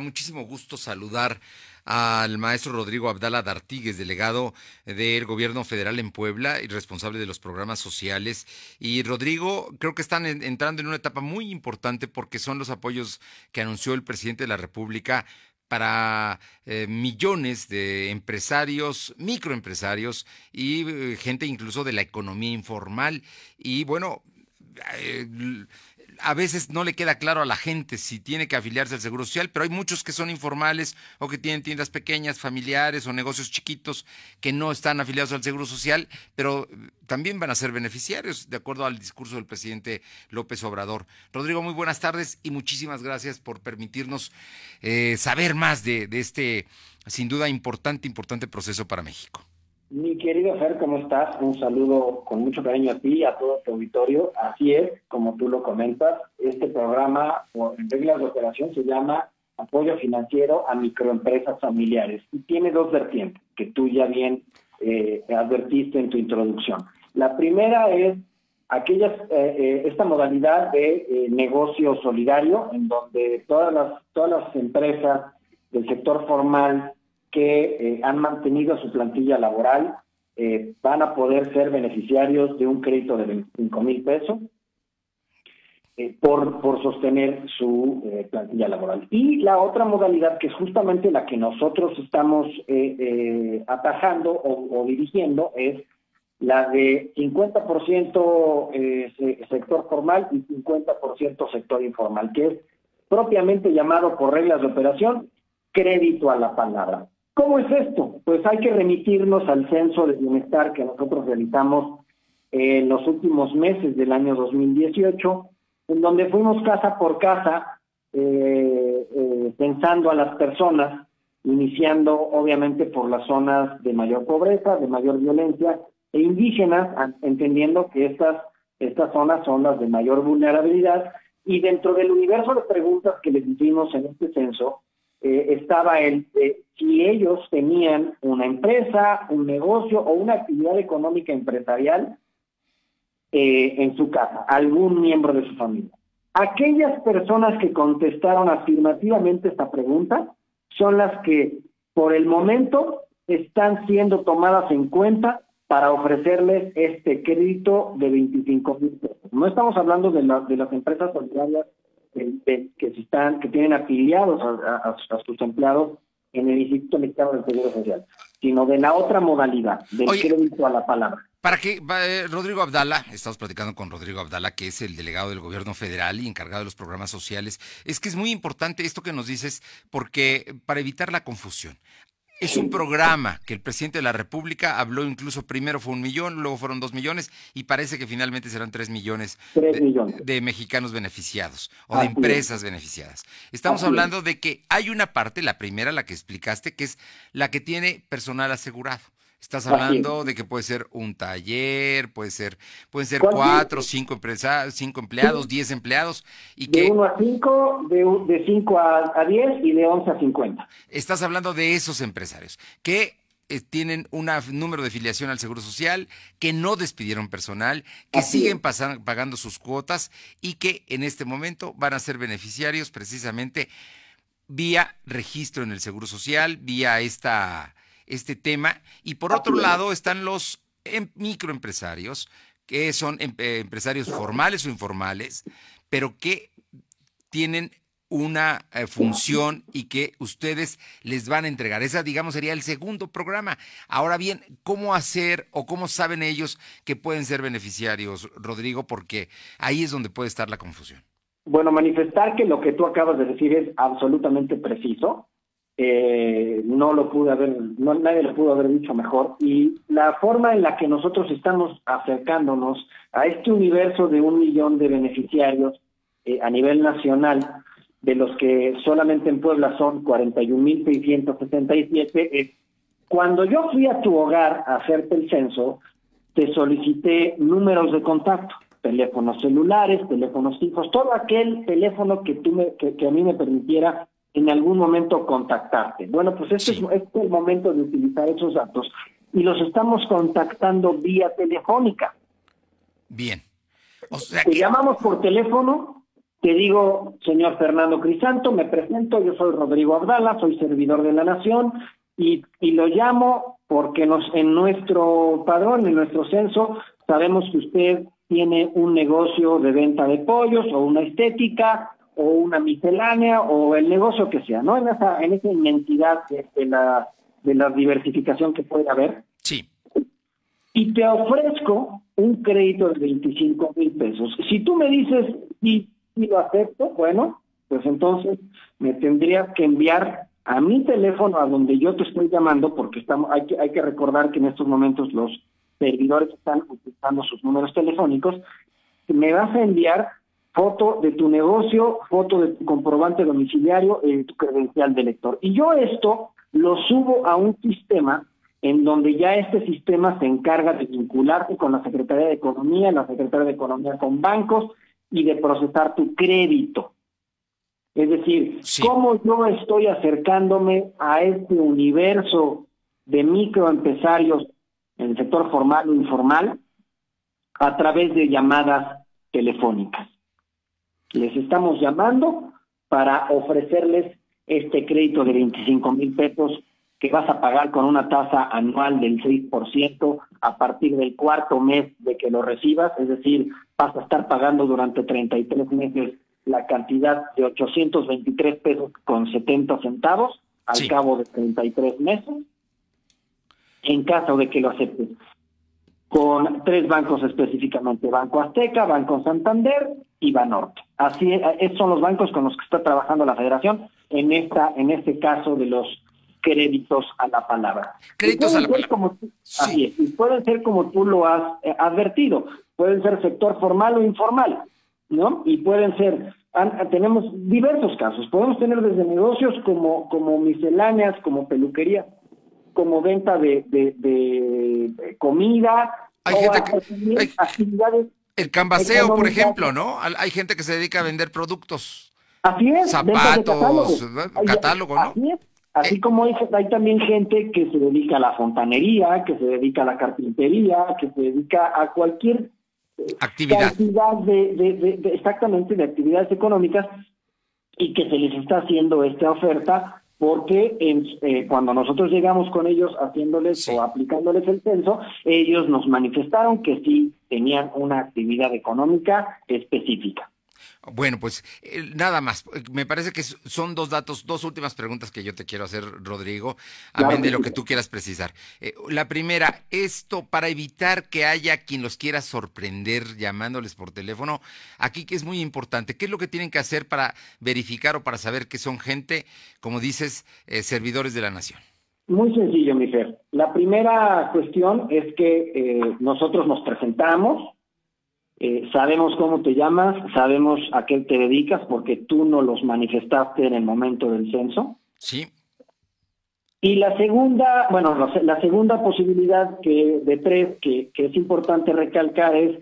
muchísimo gusto saludar al maestro Rodrigo Abdala D'Artigues, delegado del gobierno federal en Puebla y responsable de los programas sociales. Y Rodrigo, creo que están entrando en una etapa muy importante porque son los apoyos que anunció el presidente de la República para eh, millones de empresarios, microempresarios y eh, gente incluso de la economía informal. Y bueno, eh, a veces no le queda claro a la gente si tiene que afiliarse al Seguro Social, pero hay muchos que son informales o que tienen tiendas pequeñas, familiares o negocios chiquitos que no están afiliados al Seguro Social, pero también van a ser beneficiarios, de acuerdo al discurso del presidente López Obrador. Rodrigo, muy buenas tardes y muchísimas gracias por permitirnos eh, saber más de, de este, sin duda, importante, importante proceso para México. Mi querido Fer, ¿cómo estás? Un saludo con mucho cariño a ti y a todo tu auditorio. Así es, como tú lo comentas, este programa, en reglas de operación, se llama Apoyo Financiero a Microempresas Familiares y tiene dos vertientes que tú ya bien eh, advertiste en tu introducción. La primera es aquellas, eh, eh, esta modalidad de negocio solidario, en donde todas las, todas las empresas del sector formal que eh, han mantenido su plantilla laboral eh, van a poder ser beneficiarios de un crédito de 25 mil pesos eh, por, por sostener su plantilla laboral. Y la otra modalidad, que es justamente la que nosotros estamos atajando o, o, dirigiendo, es la de 50% sector formal y 50% sector informal, que es propiamente llamado por reglas de operación crédito a la palabra. ¿Cómo es esto? Pues hay que remitirnos al censo de bienestar que nosotros realizamos en los últimos meses del año 2018, en donde fuimos casa por casa eh, eh, pensando a las personas, iniciando obviamente por las zonas de mayor pobreza, de mayor violencia e indígenas, entendiendo que estas, estas zonas son las de mayor vulnerabilidad. Y dentro del universo de preguntas que les hicimos en este censo, eh, estaba el si ellos tenían una empresa, un negocio o una actividad económica empresarial eh, en su casa, algún miembro de su familia. Aquellas personas que contestaron afirmativamente esta pregunta son las que por el momento están siendo tomadas en cuenta para ofrecerles este crédito de 25 mil pesos. No estamos hablando de, de las empresas solidarias que, están, que tienen afiliados a, sus empleados en el Instituto Mexicano del Seguro Social, sino de la otra modalidad, del crédito a la palabra. Para que eh, Rodrigo Abdala, estamos platicando con Rodrigo Abdala, que es el delegado del gobierno federal y encargado de los programas sociales, es que es muy importante esto que nos dices, porque para evitar la confusión. Es un programa que el presidente de la República habló incluso primero fue un millón, luego fueron dos millones y parece que finalmente serán tres millones, de, mexicanos beneficiados o de empresas beneficiadas. Estamos hablando de que hay una parte, la primera, la que explicaste, que es la que tiene personal asegurado. Estás hablando de que puede ser un taller, puede ser, pueden ser cuatro, cinco empresas, cinco empleados, diez empleados. Y de uno a cinco, de, de cinco a, diez y de once a cincuenta. Estás hablando de esos empresarios que eh, tienen un número de filiación al Seguro Social, que no despidieron personal, que siguen pagando sus cuotas y que en este momento van a ser beneficiarios precisamente vía registro en el Seguro Social, vía esta este tema. Y por otro lado están los em, microempresarios, que son em, eh, empresarios formales o informales, pero que tienen una eh, función y que ustedes les van a entregar. Esa, digamos, sería el segundo programa. Ahora bien, ¿cómo hacer o cómo saben ellos que pueden ser beneficiarios, Rodrigo? Porque ahí es donde puede estar la confusión. Bueno, manifestar que lo que tú acabas de decir es absolutamente preciso eh, no lo pude haber, no, nadie lo pudo haber dicho mejor. Y la forma en la que nosotros estamos acercándonos a este universo de un millón de beneficiarios eh, a nivel nacional, de los que solamente en Puebla son 41.667, es cuando yo fui a tu hogar a hacerte el censo, te solicité números de contacto, teléfonos celulares, teléfonos fijos, todo aquel teléfono que, tú me, que a mí me permitiera en algún momento contactarte. Bueno, pues este, es, este el momento de utilizar esos datos y los estamos contactando vía telefónica. Bien. O sea Te llamamos por teléfono Te digo, señor Fernando Crisanto, me presento, yo soy Rodrigo Abdala, soy servidor de la Nación y, y lo llamo porque nos, en nuestro padrón, en nuestro censo, sabemos que usted tiene un negocio de venta de pollos o una estética o una miscelánea o el negocio que sea, ¿no? En esa, en esa inmensidad de, la, de la diversificación que puede haber. Sí. Y te ofrezco un crédito de 25 mil pesos. Si tú me dices, sí, sí lo acepto, bueno, pues entonces me tendrías que enviar a mi teléfono a donde yo te estoy llamando, porque estamos, hay que, hay que recordar que en estos momentos los servidores están utilizando sus números telefónicos, me vas a enviar foto de tu negocio, foto de tu comprobante domiciliario y tu credencial de lector. Y yo esto lo subo a un sistema en donde ya este sistema se encarga de vincularte con la Secretaría de Economía, la Secretaría de Economía con bancos y de procesar tu crédito. Es decir, cómo yo estoy acercándome a este universo de microempresarios en el sector formal o informal a través de llamadas telefónicas. Les estamos llamando para ofrecerles este crédito de 25 mil pesos que vas a pagar con una tasa anual del 6% a partir del cuarto mes de que lo recibas, es decir, vas a estar pagando durante 33 meses la cantidad de 823 pesos con 70 centavos al cabo de 33 meses, en caso de que lo aceptes. Con tres bancos específicamente, Banco Azteca, Banco Santander y Banorte. Así esos son los bancos con los que está trabajando la Federación en esta en este caso de los créditos a la palabra. Créditos a la palabra. Como Así es, y pueden ser como tú lo has eh, advertido, pueden ser sector formal o informal, ¿no? Y pueden ser tenemos diversos casos, podemos tener desde negocios como como misceláneas, como peluquería, como venta de, de, comida. Hay gente que, actividades el canvaseo, por ejemplo, ¿no? Hay gente que se dedica a vender productos. Así es. Zapatos, catálogo, ¿no? Así es. Así eh. como hay, hay, también gente que se dedica a la fontanería, que se dedica a la carpintería, que se dedica a cualquier actividad, de, exactamente de actividades económicas y que se les está haciendo esta oferta porque eh, cuando nosotros llegamos con ellos haciéndoles o aplicándoles el censo, ellos nos manifestaron que sí tenían una actividad económica específica. Bueno, pues eh, nada más. Me parece que son dos datos, dos últimas preguntas que yo te quiero hacer, Rodrigo, amén de lo que tú quieras precisar. Eh, la primera, esto para evitar que haya quien los quiera sorprender llamándoles por teléfono, aquí que es muy importante, ¿qué es lo que tienen que hacer para verificar o para saber que son gente, como dices, eh, servidores de la nación? Muy sencillo, mi Fer. La primera cuestión es que nosotros nos presentamos, eh, sabemos cómo te llamas, sabemos a qué te dedicas porque tú no los manifestaste en el momento del censo. Sí. Y la segunda, bueno, la segunda posibilidad que de tres que, es importante recalcar es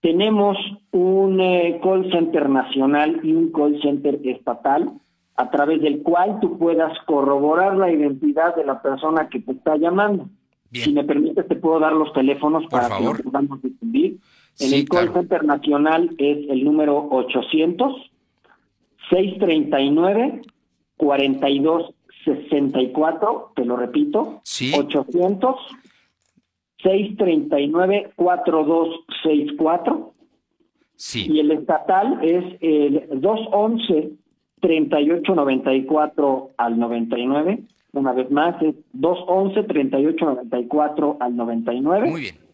tenemos un eh, call center nacional y un call center estatal a través del cual tú puedas corroborar la identidad de la persona que te está llamando. Si me permites, te puedo dar los teléfonos para que lo podamos difundir. En el call center nacional es el número 800 639 4264, te lo repito, sí. 800 639 4264. Sí. Y el estatal es el 211 3894 al 99. Una vez más, es 211 3894 al 99. Muy bien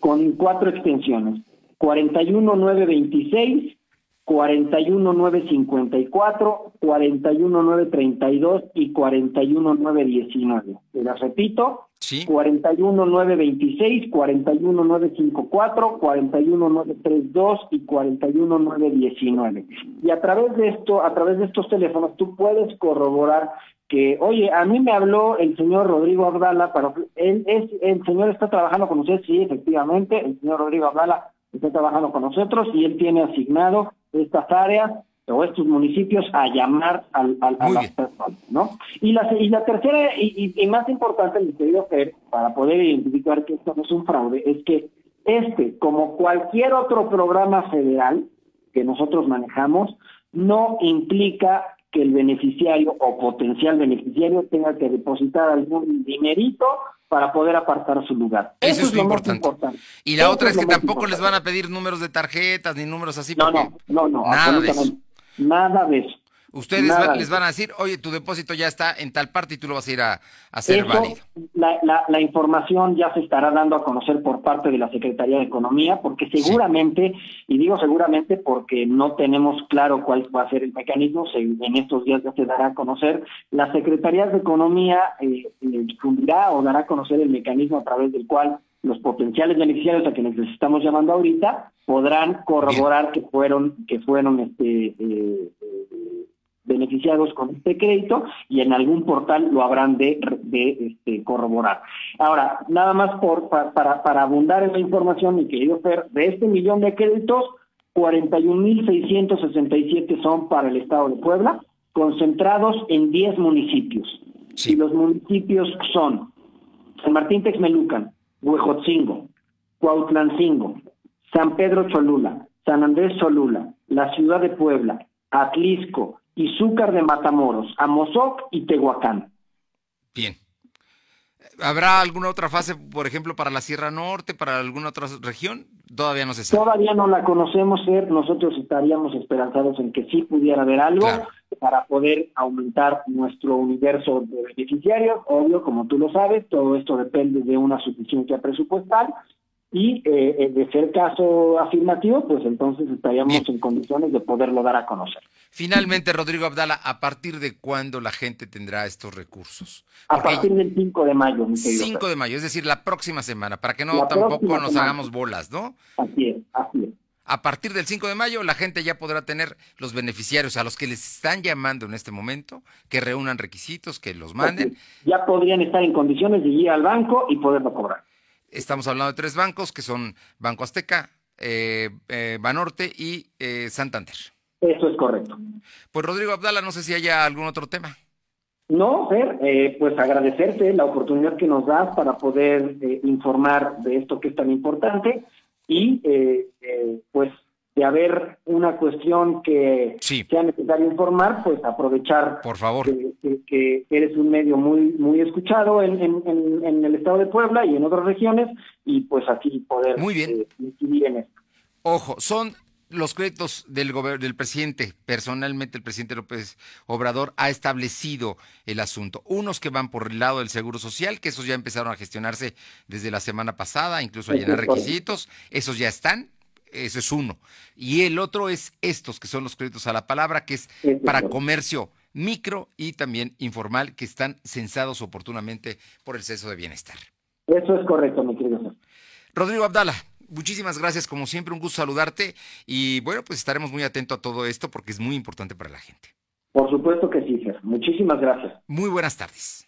con cuatro extensiones, 41926, 41954, 41932 y 41919. Te las repito. Sí. 41926, 41954, 41932 y 41919. Y a través de esto, a través de estos teléfonos tú puedes corroborar que, oye, a mí me habló el señor Rodrigo Abdala, pero él es, el señor está trabajando con usted, sí, efectivamente, el señor Rodrigo Abdala está trabajando con nosotros y él tiene asignado estas áreas o estos municipios a llamar al, a las personas, ¿no? Y la, y la tercera y, y, más importante, mi querido Fer, para poder identificar que esto no es un fraude, es que este, como cualquier otro programa federal, que nosotros manejamos no implica que el beneficiario o potencial beneficiario tenga que depositar algún dinerito para poder apartar su lugar. Eso, es, lo importante. Y la otra es, que tampoco les van a pedir números de tarjetas ni números así. No, no, no, no, nada de eso. Nada de eso. Ustedes les van a decir, oye, tu depósito ya está en tal parte y tú lo vas a ir a, hacer válido. La, información ya se estará dando a conocer por parte de la Secretaría de Economía, porque seguramente, y digo seguramente porque no tenemos claro cuál va a ser el mecanismo, en estos días ya se dará a conocer, la Secretaría de Economía eh, eh, difundirá o dará a conocer el mecanismo a través del cual los potenciales beneficiarios a quienes les estamos llamando ahorita podrán corroborar que fueron que fueron este eh, beneficiados con este crédito y en algún portal lo habrán de, este, corroborar. Ahora, nada más por, para, para abundar en la información, mi querido Fer, de este millón de créditos, 41.667 son para el Estado de Puebla, concentrados en 10 municipios. Y los municipios son San Martín Texmelucan, Huejotzingo, Cuautlancingo, San Pedro Cholula, San Andrés Cholula, la ciudad de Puebla, Atlisco, Izúcar de Matamoros, Amozoc y Tehuacán. Bien. ¿Habrá alguna otra fase, por ejemplo, para la Sierra Norte, para alguna otra región? Todavía no se sabe. Todavía no la conocemos, ser. Nosotros estaríamos esperanzados en que sí pudiera haber algo para poder aumentar nuestro universo de beneficiarios. Obvio, como tú lo sabes, todo esto depende de una suficiencia presupuestal y eh, de ser caso afirmativo, pues entonces estaríamos en condiciones de poderlo dar a conocer. Finalmente, Rodrigo Abdala, ¿a partir de cuándo la gente tendrá estos recursos? a partir del 5 de mayo, mi 5 de mayo, es decir, la próxima semana, para que no tampoco nos hagamos bolas, ¿no? Así es, así es. A partir del 5 de mayo, la gente ya podrá tener los beneficiarios a los que les están llamando en este momento, que reúnan requisitos, que los manden. Ya podrían estar en condiciones de ir al banco y poderlo cobrar. Estamos hablando de tres bancos, que son Banco Azteca, eh, eh, Banorte y eh, Santander. Eso es correcto. Pues Rodrigo Abdala, no sé si haya algún otro tema. No, Fer, eh, pues agradecerte la oportunidad que nos das para poder informar de esto que es tan importante y pues de haber una cuestión que sea necesario informar, pues aprovechar Por favor. Que, eres un medio muy muy escuchado en, en, el estado de Puebla y en otras regiones y pues aquí poder muy bien. Eh, incidir en esto. Ojo, son los créditos del, del presidente, personalmente el presidente López Obrador ha establecido el asunto. Unos que van por el lado del Seguro Social, que esos ya empezaron a gestionarse desde la semana pasada, incluso a llenar requisitos, esos ya están, eso es uno. Y el otro es estos, que son los créditos a la palabra, que es para comercio micro y también informal, que están censados oportunamente por el Ceso de Bienestar. Eso es correcto, mi querido. Rodrigo Abdala, muchísimas gracias, como siempre, un gusto saludarte y bueno, pues estaremos muy atentos a todo esto porque es muy importante para la gente. Por supuesto que sí, Fer. Muchísimas gracias. Muy buenas tardes.